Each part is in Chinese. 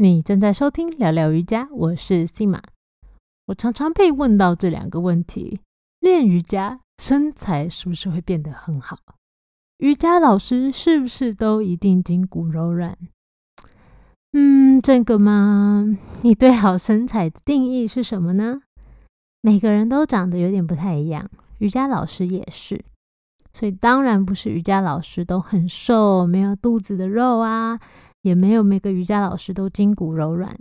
你正在收听聊聊瑜伽，我是 Sim。我常常被问到这两个问题：练瑜伽，身材是不是会变得很好？瑜伽老师是不是都一定筋骨柔软？嗯，这个嘛？你对好身材的定义是什么呢？每个人都长得有点不太一样，瑜伽老师也是，所以当然不是瑜伽老师都很瘦，没有肚子的肉啊。也没有每个瑜伽老师都筋骨柔软。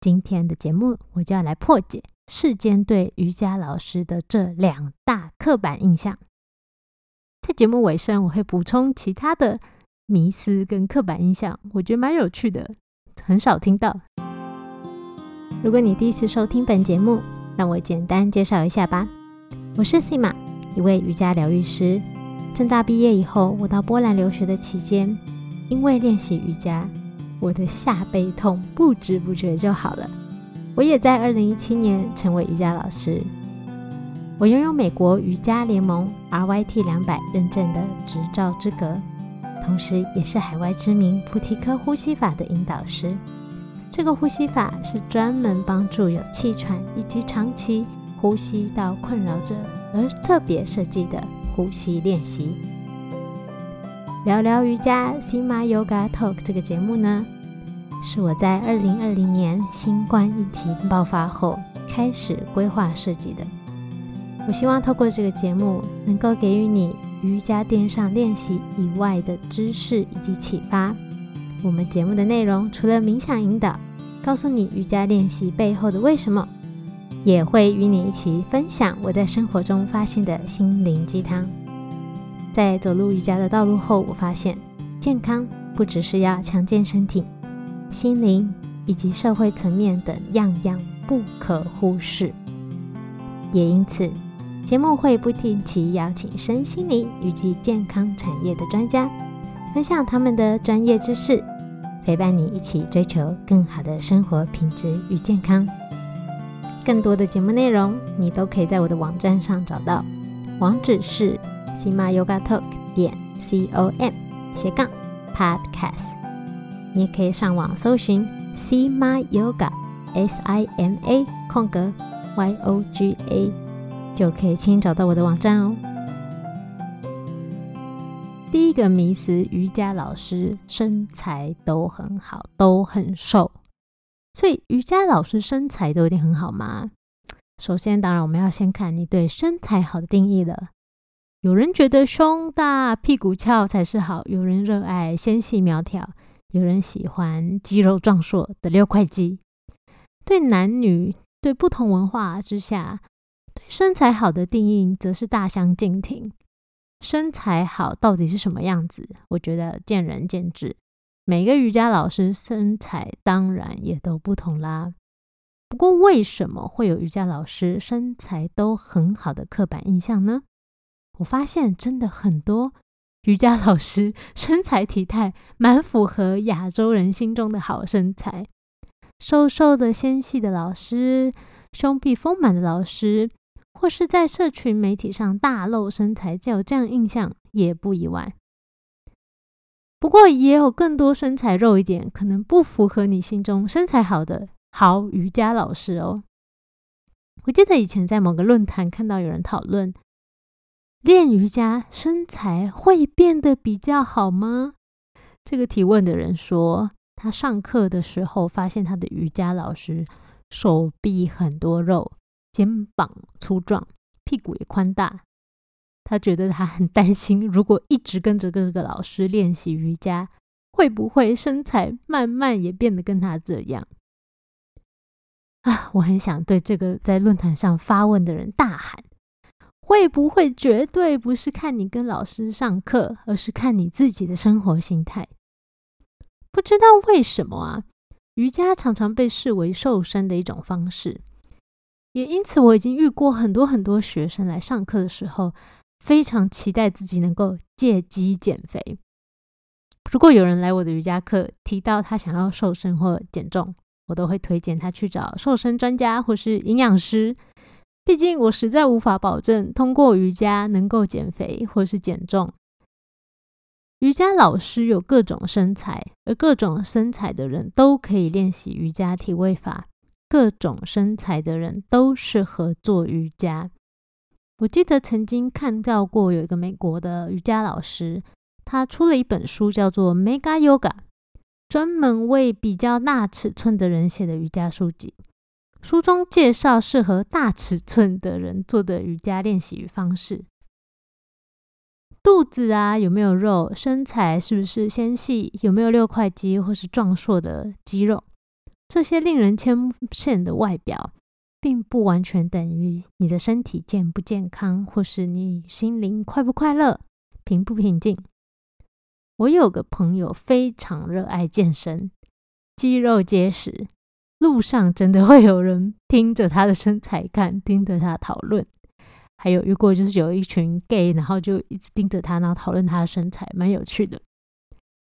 今天的节目，我就要来破解世间对瑜伽老师的这两大刻板印象。在节目尾声，我会补充其他的迷思跟刻板印象，我觉得蛮有趣的，很少听到。如果你第一次收听本节目，让我简单介绍一下吧。我是 Sima，一位瑜伽疗愈师。正大毕业以后，我到波兰留学的期间。因为练习瑜伽，我的下背痛不知不觉就好了。我也在二零一七年成为瑜伽老师。我拥有美国瑜伽联盟 RYT 两百认证的执照资格，同时也是海外知名菩提科呼吸法的引导师。这个呼吸法是专门帮助有气喘以及长期呼吸道困扰者而特别设计的呼吸练习。聊聊瑜伽 Sima Yoga Talk 这个节目呢，是我在二零二零年新冠疫情爆发后开始规划设计的。我希望透过这个节目，能够给予你瑜伽垫上练习以外的知识以及启发。我们节目的内容除了冥想引导，告诉你瑜伽练习背后的为什么，也会与你一起分享我在生活中发现的心灵鸡汤。在走入瑜伽的道路后，我发现健康不只是要强健身体，心灵以及社会层面等样样不可忽视。也因此，节目会不定期邀请身心灵以及健康产业的专家，分享他们的专业知识，陪伴你一起追求更好的生活品质与健康。更多的节目内容，你都可以在我的网站上找到，网址是。Sima Yoga Talk 点 C O M 斜杠 Podcast，你也可以上网搜寻 Sima Yoga S I M A 空格 Y O G A，就可以轻易找到我的网站哦。第一个迷思：瑜伽老师身材都很好，都很瘦，所以瑜伽老师身材都一定很好吗？首先，当然我们要先看你对身材好的定义了。有人觉得胸大、屁股翘才是好，有人热爱纤细苗条，有人喜欢肌肉壮硕的六块肌。对男女，对不同文化之下，对身材好的定义则是大相径庭。身材好到底是什么样子？我觉得见仁见智。每个瑜伽老师身材当然也都不同啦。不过，为什么会有瑜伽老师身材都很好的刻板印象呢？我发现真的很多瑜伽老师身材体态蛮符合亚洲人心中的好身材，瘦瘦的纤细的老师，胸壁丰满的老师，或是在社群媒体上大露身材，就有这样印象也不意外。不过也有更多身材肉一点，可能不符合你心中身材好的好瑜伽老师哦。我记得以前在某个论坛看到有人讨论。练瑜伽身材会变得比较好吗？这个提问的人说，他上课的时候发现他的瑜伽老师手臂很多肉，肩膀粗壮，屁股也宽大。他觉得他很担心，如果一直跟着这个老师练习瑜伽，会不会身材慢慢也变得跟他这样？啊！我很想对这个在论坛上发问的人大喊。会不会绝对不是看你跟老师上课，而是看你自己的生活心态？不知道为什么啊，瑜伽常常被视为瘦身的一种方式，也因此我已经遇过很多很多学生来上课的时候，非常期待自己能够借机减肥。如果有人来我的瑜伽课提到他想要瘦身或减重，我都会推荐他去找瘦身专家或是营养师。毕竟我实在无法保证通过瑜伽能够减肥或是减重。瑜伽老师有各种身材，而各种身材的人都可以练习瑜伽体位法。各种身材的人都适合做瑜伽。我记得曾经看到过有一个美国的瑜伽老师，他出了一本书，叫做《Mega Yoga》，专门为比较大尺寸的人写的瑜伽书籍。书中介绍适合大尺寸的人做的瑜伽练习与方式。肚子啊有没有肉？身材是不是纤细？有没有六块肌或是壮硕的肌肉？这些令人牵线的外表，并不完全等于你的身体健不健康，或是你心灵快不快乐、平不平静。我有个朋友非常热爱健身，肌肉结实，路上真的会有人盯着他的身材看，盯着他讨论。还有遇过，就是有一群 gay，然后就一直盯着他，然后讨论他的身材，蛮有趣的。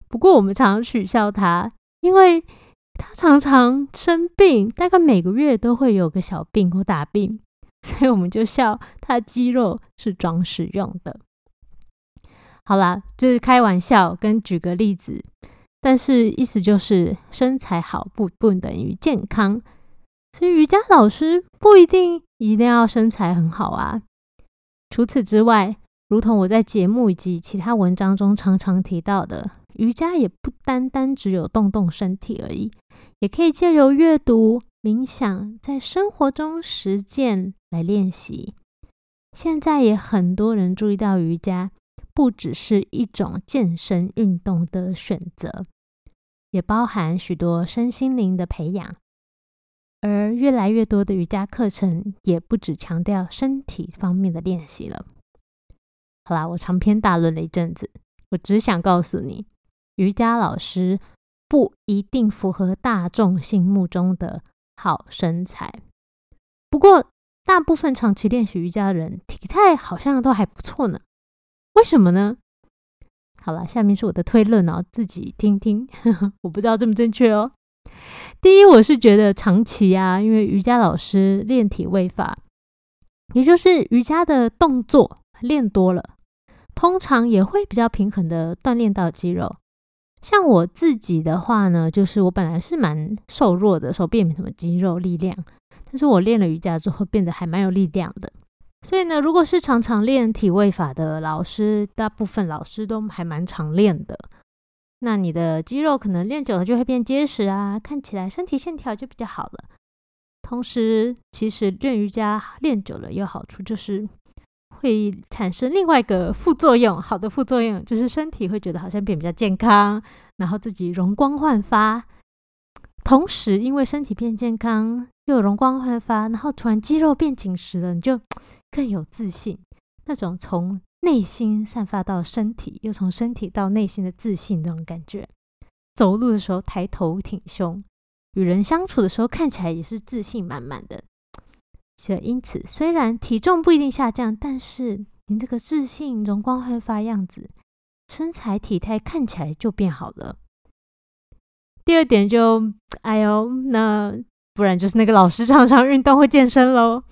不过我们常常取笑他，因为他常常生病，大概每个月都会有个小病或大病，所以我们就笑他肌肉是装饰用的。好啦，这是开玩笑，跟举个例子，但是意思就是身材好不不等于健康，所以瑜伽老师不一定一定要身材很好啊。除此之外，如同我在节目以及其他文章中常常提到的，瑜伽也不单单只有动动身体而已，也可以借由阅读、冥想，在生活中实践来练习。现在也很多人注意到，瑜伽不只是一种健身运动的选择，也包含许多身心灵的培养。而越来越多的瑜伽课程也不只强调身体方面的练习了。好啦，我长篇大论了一阵子，我只想告诉你，瑜伽老师不一定符合大众心目中的好身材。不过，大部分长期练习瑜伽的人体态好像都还不错呢。为什么呢？好了，下面是我的推论哦，自己听听，我不知道正不正确哦。第一，我是觉得长期啊，因为瑜伽老师练体位法，也就是瑜伽的动作练多了，通常也会比较平衡的锻炼到肌肉。像我自己的话呢，就是我本来是蛮瘦弱的，手臂也没什么肌肉力量，但是我练了瑜伽之后，变得还蛮有力量的。所以呢，如果是常常练体位法的老师，大部分老师都还蛮常练的。那你的肌肉可能练久了就会变结实啊，看起来身体线条就比较好了。同时，其实练瑜伽练久了有好处，就是会产生另外一个副作用，好的副作用就是身体会觉得好像变比较健康，然后自己容光焕发。同时，因为身体变健康又容光焕发，然后突然肌肉变紧实了，你就更有自信，那种从。内心散发到身体，又从身体到内心的自信那种感觉。走路的时候抬头挺胸，与人相处的时候看起来也是自信满满的。所以因此，虽然体重不一定下降，但是您这个自信、容光焕发样子，身材体态看起来就变好了。第二点就，哎呦，那不然就是那个老师常常运动会健身喽。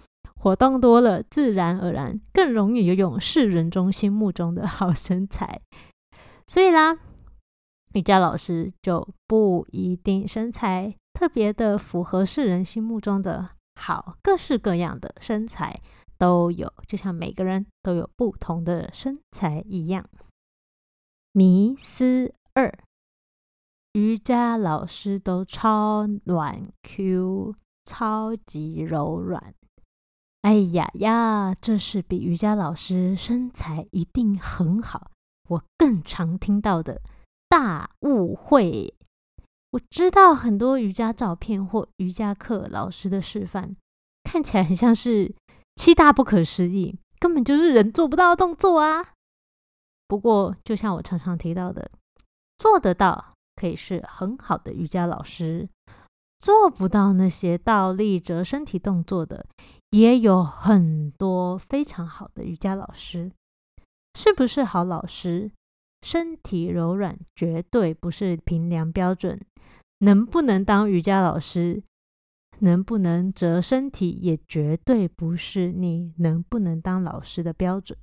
活动多了，自然而然更容易拥有世人中心目中的好身材。所以啦，瑜伽老师就不一定身材特别的符合世人心目中的好，各式各样的身材都有，就像每个人都有不同的身材一样。迷思二：瑜伽老师都超软 Q，超级柔软。哎呀呀，这是比瑜伽老师身材一定很好，我更常听到的大误会。我知道很多瑜伽照片或瑜伽课老师的示范，看起来很像是七大不可思议，根本就是人做不到的动作啊。不过，就像我常常提到的，做得到可以是很好的瑜伽老师，做不到那些倒立折身体动作的。也有很多非常好的瑜伽老师，是不是好老师？身体柔软绝对不是评量标准。能不能当瑜伽老师，能不能折身体，也绝对不是你能不能当老师的标准。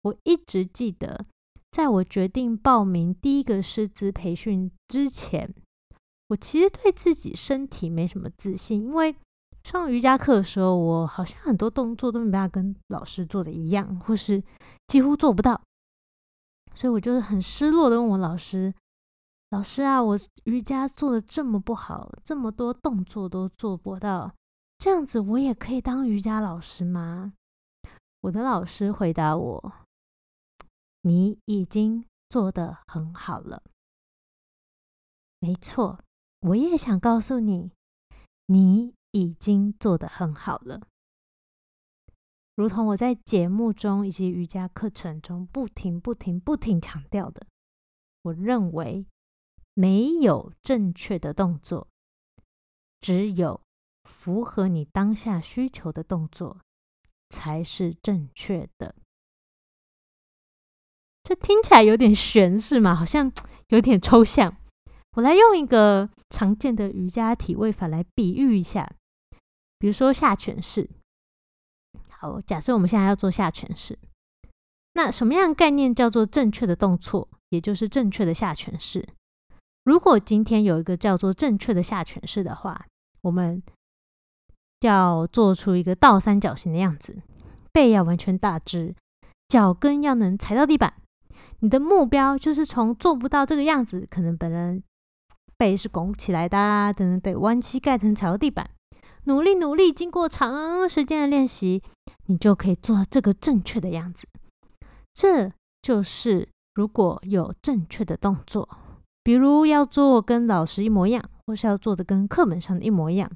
我一直记得在我决定报名第一个师资培训之前，我其实对自己身体没什么自信，因为上瑜伽课的时候，我好像很多动作都没办法跟老师做的一样，或是几乎做不到，所以我就是很失落的问我老师：“老师啊，我瑜伽做的这么不好，这么多动作都做不到，这样子我也可以当瑜伽老师吗？”我的老师回答我。你已经做得很好了，没错，我也想告诉你，你已经做得很好了。如同我在节目中以及瑜伽课程中不停、不停、不停强调的，我认为没有正确的动作，只有符合你当下需求的动作才是正确的。这听起来有点玄，是吗？好像有点抽象。我来用一个常见的瑜伽体位法来比喻一下，比如说下犬式。好，假设我们现在要做下犬式，那什么样概念叫做正确的动作，也就是正确的下犬式？如果今天有一个叫做正确的下犬式的话，我们要做出一个倒三角形的样子，背要完全大直，脚跟要能踩到地板。你的目标就是从做不到这个样子，可能本人背是拱起来的，等等，得弯膝盖才能踩到地板。努力努力，经过长时间的练习，你就可以做到这个正确的样子。这就是如果有正确的动作，比如要做跟老师一模一样，或是要做的跟课本上的一模一样，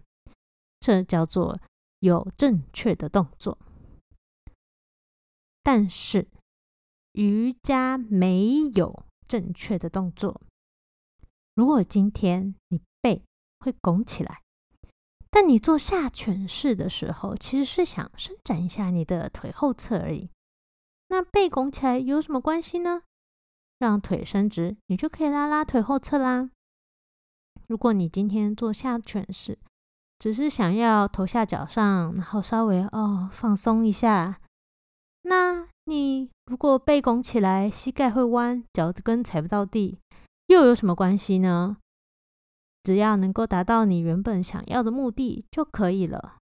这叫做有正确的动作。但是。瑜伽没有正确的动作。如果今天你背会拱起来，但你做下犬式的时候，其实是想伸展一下你的腿后侧而已。那背拱起来有什么关系呢？让腿伸直，你就可以拉拉腿后侧啦。如果你今天做下犬式，只是想要头下脚上，然后稍微哦放松一下，那。你如果背拱起来，膝盖会弯，脚跟踩不到地，又有什么关系呢？只要能够达到你原本想要的目的就可以了。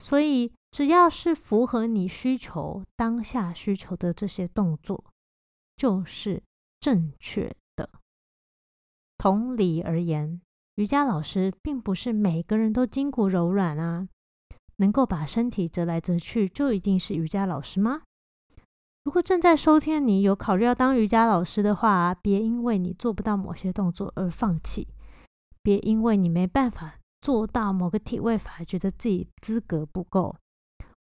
所以，只要是符合你需求、当下需求的这些动作，就是正确的。同理而言，瑜伽老师并不是每个人都筋骨柔软啊。能够把身体折来折去，就一定是瑜伽老师吗？如果正在收听你有考虑要当瑜伽老师的话，别因为你做不到某些动作而放弃，别因为你没办法做到某个体位法，觉得自己资格不够。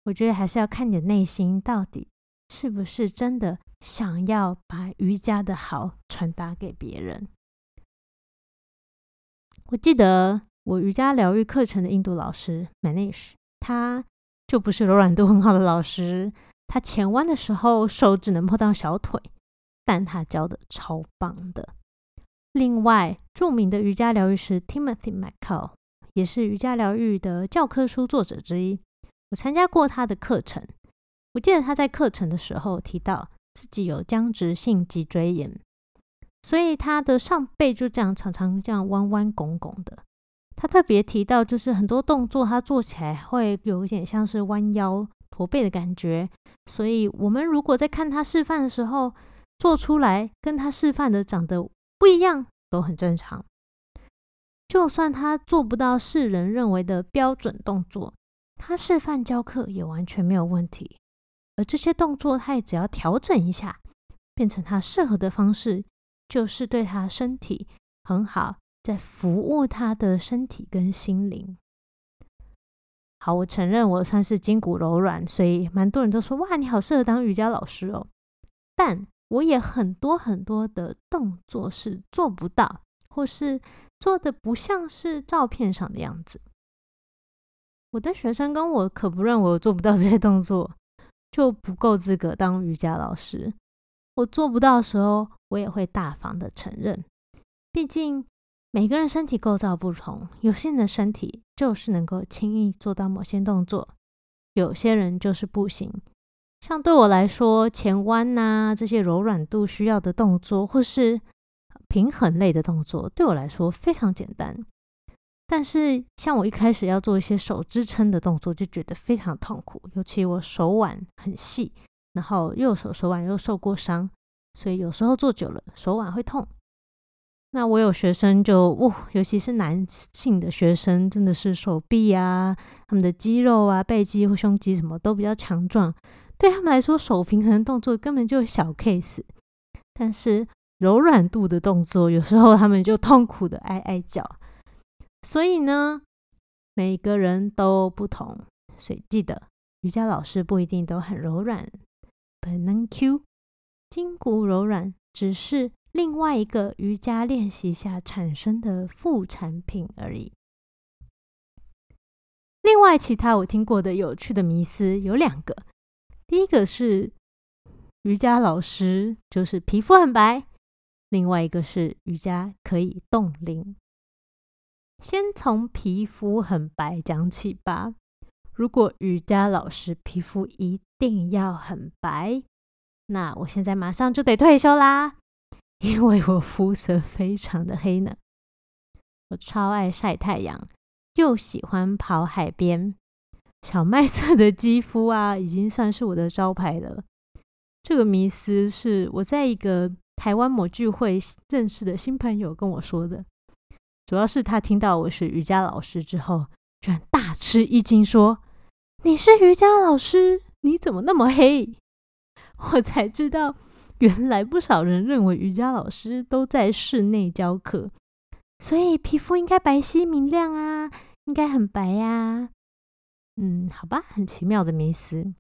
我觉得还是要看你的内心到底是不是真的想要把瑜伽的好传达给别人。我记得我瑜伽疗愈课程的印度老师 Manish。他就不是柔软度很好的老师，他前弯的时候手只能碰到小腿，但他教的超棒的。另外，著名的瑜伽疗愈师 Timothy McCall 也是瑜伽疗愈的教科书作者之一。我参加过他的课程，我记得他在课程的时候提到自己有僵直性脊椎炎，所以他的上背就这样常常这样弯弯拱拱的。他特别提到，就是很多动作他做起来会有一点像是弯腰驼背的感觉，所以我们如果在看他示范的时候做出来跟他示范的长得不一样，都很正常。就算他做不到世人认为的标准动作，他示范教课也完全没有问题。而这些动作他也只要调整一下，变成他适合的方式，就是对他身体很好。在服务他的身体跟心灵。好，我承认我算是筋骨柔软，所以蛮多人都说哇，你好适合当瑜伽老师哦。但我也很多很多的动作是做不到，或是做的不像是照片上的样子。我的学生跟我可不认为我做不到这些动作，就不够资格当瑜伽老师。我做不到的时候，我也会大方的承认，毕竟。每个人身体构造不同，有些人的身体就是能够轻易做到某些动作，有些人就是不行。像对我来说，前弯呐这些柔软度需要的动作，或是平衡类的动作，对我来说非常简单。但是像我一开始要做一些手支撑的动作，就觉得非常痛苦，尤其我手腕很细，然后右手手腕又受过伤，所以有时候做久了手腕会痛。那我有学生就哇，尤其是男性的学生，真的是手臂啊、他们的肌肉啊、背肌或胸肌什么都比较强壮，对他们来说手平衡动作根本就小 case。但是柔软度的动作，有时候他们就痛苦的哀哀叫。所以呢，每个人都不同，所以记得瑜伽老师不一定都很柔软，本能 Q，筋骨柔软只是。另外一个瑜伽练习下产生的副产品而已。另外，其他我听过的有趣的迷思有两个。第一个是瑜伽老师就是皮肤很白，另外一个是瑜伽可以冻龄。先从皮肤很白讲起吧。如果瑜伽老师皮肤一定要很白，那我现在马上就得退休啦。因为我肤色非常的黑呢，我超爱晒太阳，又喜欢跑海边，小麦色的肌肤啊，已经算是我的招牌了。这个迷思是我在一个台湾某聚会认识的新朋友跟我说的，主要是他听到我是瑜伽老师之后，居然大吃一惊，说：“你是瑜伽老师，你怎么那么黑？” 我才知道。原来不少人认为瑜伽老师都在室内教课，所以皮肤应该白皙明亮啊，应该很白呀。嗯，好吧，很奇妙的迷思。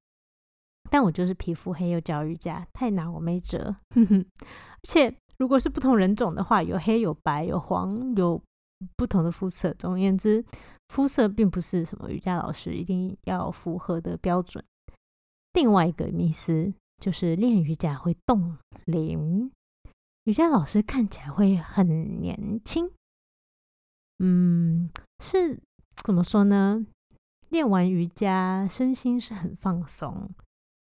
但我就是皮肤黑又教瑜伽，太难我没辙。而且如果是不同人种的话，有黑有白有黄有不同的肤色。总而言之，肤色并不是什么瑜伽老师一定要符合的标准。另外一个迷思。就是练瑜伽会冻龄，瑜伽老师看起来会很年轻。嗯，是怎么说呢？练完瑜伽，身心是很放松，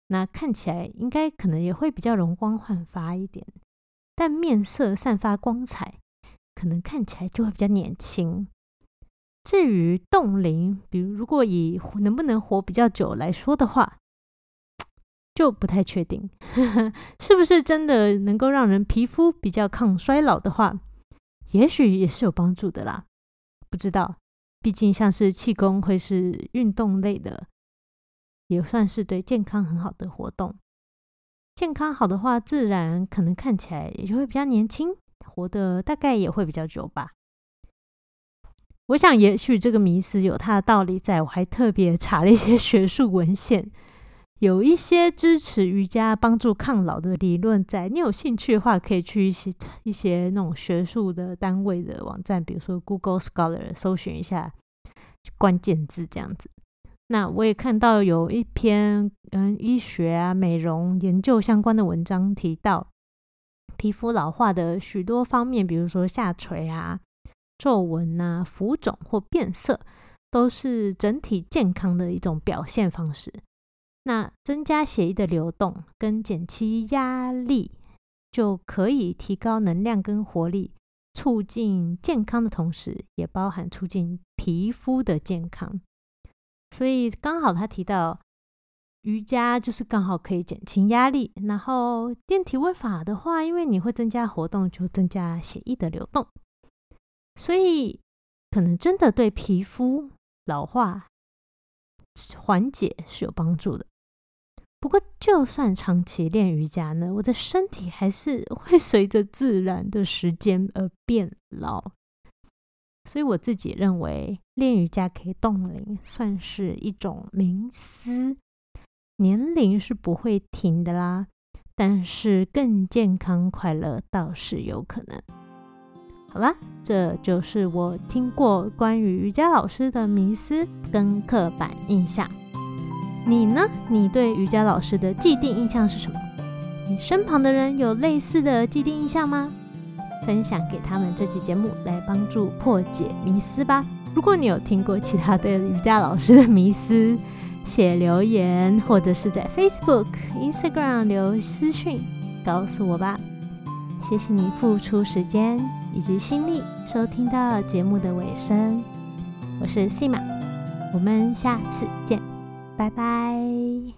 那看起来应该可能也会比较容光焕发一点，但面色散发光彩，可能看起来就会比较年轻。至于冻龄，比如如果以能不能活比较久来说的话。就不太确定，是不是真的能够让人皮肤比较抗衰老的话，也许也是有帮助的啦。不知道，毕竟像是气功会是运动类的，也算是对健康很好的活动。健康好的话，自然可能看起来也就会比较年轻，活得大概也会比较久吧。我想，也许这个迷思有它的道理，在我还特别查了一些 学术文献。有一些支持瑜伽帮助抗老的理论，在你有兴趣的话，可以去一些一些那种学术的单位的网站，比如说 Google Scholar，搜寻一下关键字这样子。那我也看到有一篇嗯医学啊美容研究相关的文章，提到皮肤老化的许多方面，比如说下垂啊、皱纹啊、浮肿或变色，都是整体健康的一种表现方式。那增加血液的流动跟减轻压力，就可以提高能量跟活力，促进健康的同时，也包含促进皮肤的健康。所以刚好他提到瑜伽就是刚好可以减轻压力，然后电体位法的话，因为你会增加活动，就增加血液的流动，所以可能真的对皮肤老化缓解是有帮助的。不过，就算长期练瑜伽呢，我的身体还是 会随着自然的时间而变老。所以我自己认为，练瑜伽可以冻龄，算是一种冥思。年龄是不会停的啦，但是更健康快乐倒是有可能。好啦，这就是我听过关于瑜伽老师的迷思跟刻板印象。你呢？你对瑜伽老师的既定印象是什么？你身旁的人有类似的既定印象吗？分享给他们这期节目，来帮助破解迷思吧。如果你有听过其他对瑜伽老师的迷思，写留言或者是在 Facebook、Instagram 留私讯告诉我吧。谢谢你付出时间以及心力收听到节目的尾声，我是 Sima，我们下次见。拜拜。